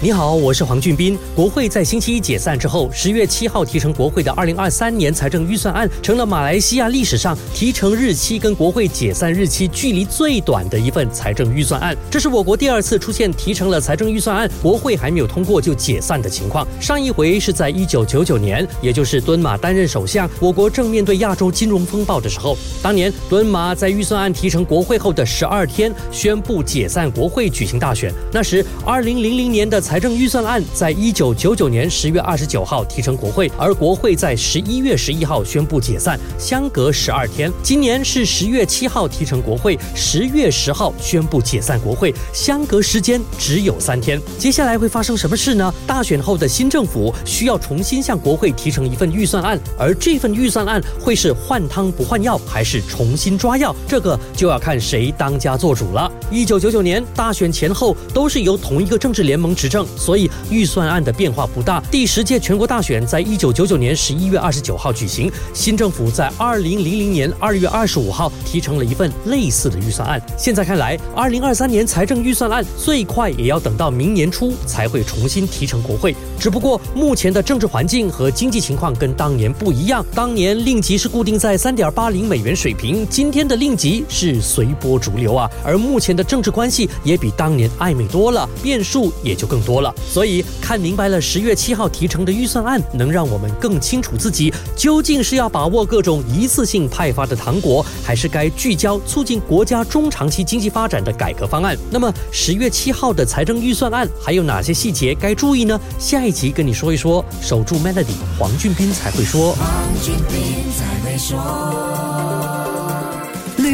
你好，我是黄俊斌。国会在星期一解散之后，十月七号提成国会的二零二三年财政预算案，成了马来西亚历史上提成日期跟国会解散日期距离最短的一份财政预算案。这是我国第二次出现提成了财政预算案，国会还没有通过就解散的情况。上一回是在一九九九年，也就是敦马担任首相，我国正面对亚洲金融风暴的时候。当年敦马在预算案提成国会后的十二天，宣布解散国会，举行大选。那时二零零零年的。财政预算案在一九九九年十月二十九号提成国会，而国会在十一月十一号宣布解散，相隔十二天。今年是十月七号提成国会，十月十号宣布解散国会，相隔时间只有三天。接下来会发生什么事呢？大选后的新政府需要重新向国会提成一份预算案，而这份预算案会是换汤不换药，还是重新抓药？这个就要看谁当家做主了。一九九九年大选前后都是由同一个政治联盟执政。所以预算案的变化不大。第十届全国大选在一九九九年十一月二十九号举行，新政府在二零零零年二月二十五号提成了一份类似的预算案。现在看来，二零二三年财政预算案最快也要等到明年初才会重新提成国会。只不过目前的政治环境和经济情况跟当年不一样，当年令吉是固定在三点八零美元水平，今天的令吉是随波逐流啊。而目前的政治关系也比当年暧昧多了，变数也就更多。多了，所以看明白了十月七号提成的预算案，能让我们更清楚自己究竟是要把握各种一次性派发的糖果，还是该聚焦促进国家中长期经济发展的改革方案。那么十月七号的财政预算案还有哪些细节该注意呢？下一集跟你说一说。守住 Melody，黄俊斌才会说。黄俊斌才会说